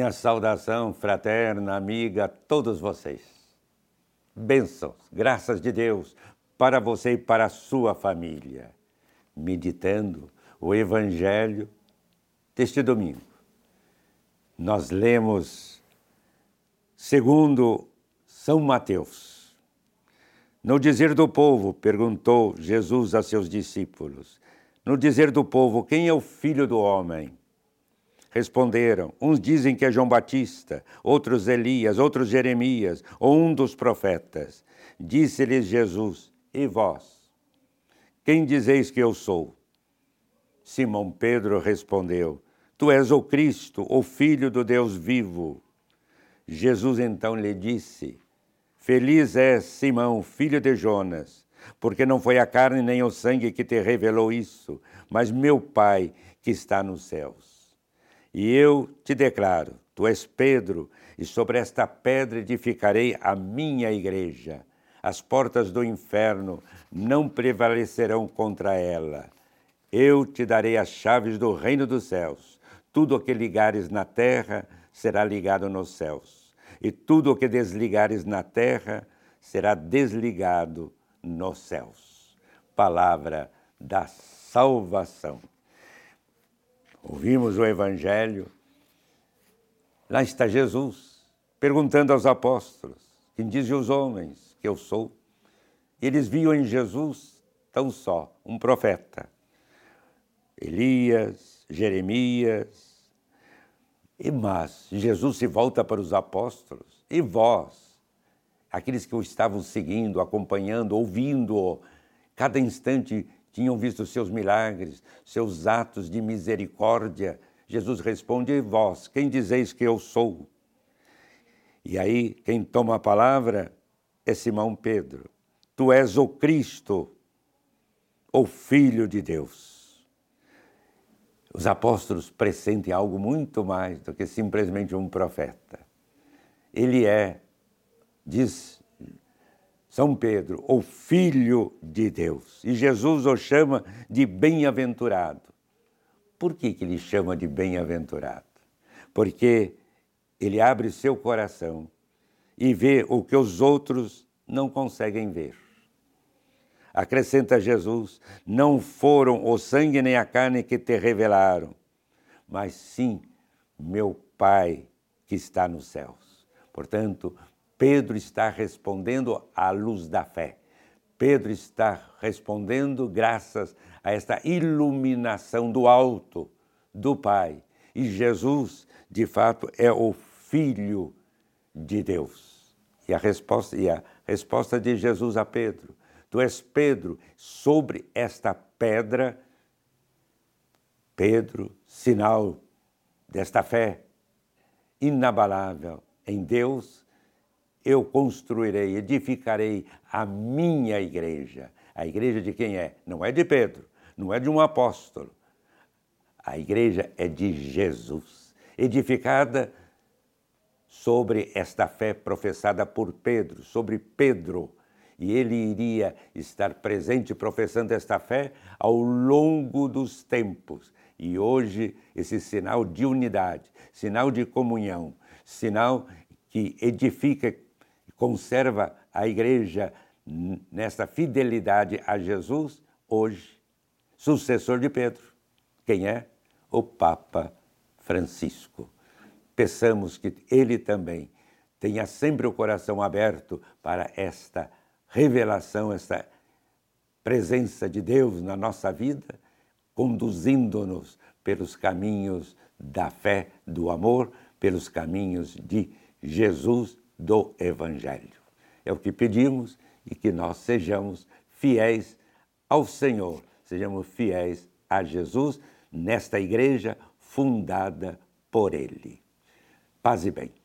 Minha saudação fraterna, amiga a todos vocês. Bênçãos, graças de Deus para você e para a sua família. Meditando o Evangelho deste domingo. Nós lemos segundo São Mateus. No dizer do povo, perguntou Jesus a seus discípulos: No dizer do povo, quem é o filho do homem? Responderam: Uns dizem que é João Batista, outros Elias, outros Jeremias, ou um dos profetas. Disse-lhes Jesus: E vós? Quem dizeis que eu sou? Simão Pedro respondeu: Tu és o Cristo, o Filho do Deus vivo. Jesus então lhe disse: Feliz és, Simão, filho de Jonas, porque não foi a carne nem o sangue que te revelou isso, mas meu Pai que está nos céus. E eu te declaro: tu és Pedro, e sobre esta pedra edificarei a minha igreja. As portas do inferno não prevalecerão contra ela. Eu te darei as chaves do reino dos céus. Tudo o que ligares na terra será ligado nos céus, e tudo o que desligares na terra será desligado nos céus. Palavra da salvação. Ouvimos o Evangelho. Lá está Jesus, perguntando aos apóstolos: Quem dizem os homens que eu sou? Eles viam em Jesus tão só um profeta. Elias, Jeremias. E mas Jesus se volta para os apóstolos. E vós, aqueles que o estavam seguindo, acompanhando, ouvindo, cada instante tinham visto seus milagres, seus atos de misericórdia. Jesus responde: vós, quem dizeis que eu sou? E aí, quem toma a palavra é Simão Pedro. Tu és o Cristo, o Filho de Deus. Os apóstolos pressentem algo muito mais do que simplesmente um profeta. Ele é, diz são Pedro, o Filho de Deus. E Jesus o chama de bem-aventurado. Por que, que ele chama de bem-aventurado? Porque ele abre seu coração e vê o que os outros não conseguem ver. Acrescenta Jesus: Não foram o sangue nem a carne que te revelaram, mas sim meu Pai que está nos céus. Portanto, Pedro está respondendo à luz da fé. Pedro está respondendo graças a esta iluminação do alto do Pai. E Jesus, de fato, é o Filho de Deus. E a resposta, e a resposta de Jesus a Pedro: Tu és Pedro, sobre esta pedra, Pedro, sinal desta fé inabalável em Deus eu construirei, edificarei a minha igreja. A igreja de quem é? Não é de Pedro, não é de um apóstolo. A igreja é de Jesus, edificada sobre esta fé professada por Pedro, sobre Pedro. E ele iria estar presente professando esta fé ao longo dos tempos. E hoje, esse sinal de unidade, sinal de comunhão, sinal que edifica conserva a igreja nessa fidelidade a Jesus hoje, sucessor de Pedro. Quem é? O Papa Francisco. Peçamos que ele também tenha sempre o coração aberto para esta revelação, esta presença de Deus na nossa vida, conduzindo-nos pelos caminhos da fé, do amor, pelos caminhos de Jesus do Evangelho. É o que pedimos e que nós sejamos fiéis ao Senhor, sejamos fiéis a Jesus nesta igreja fundada por Ele. Paz e bem.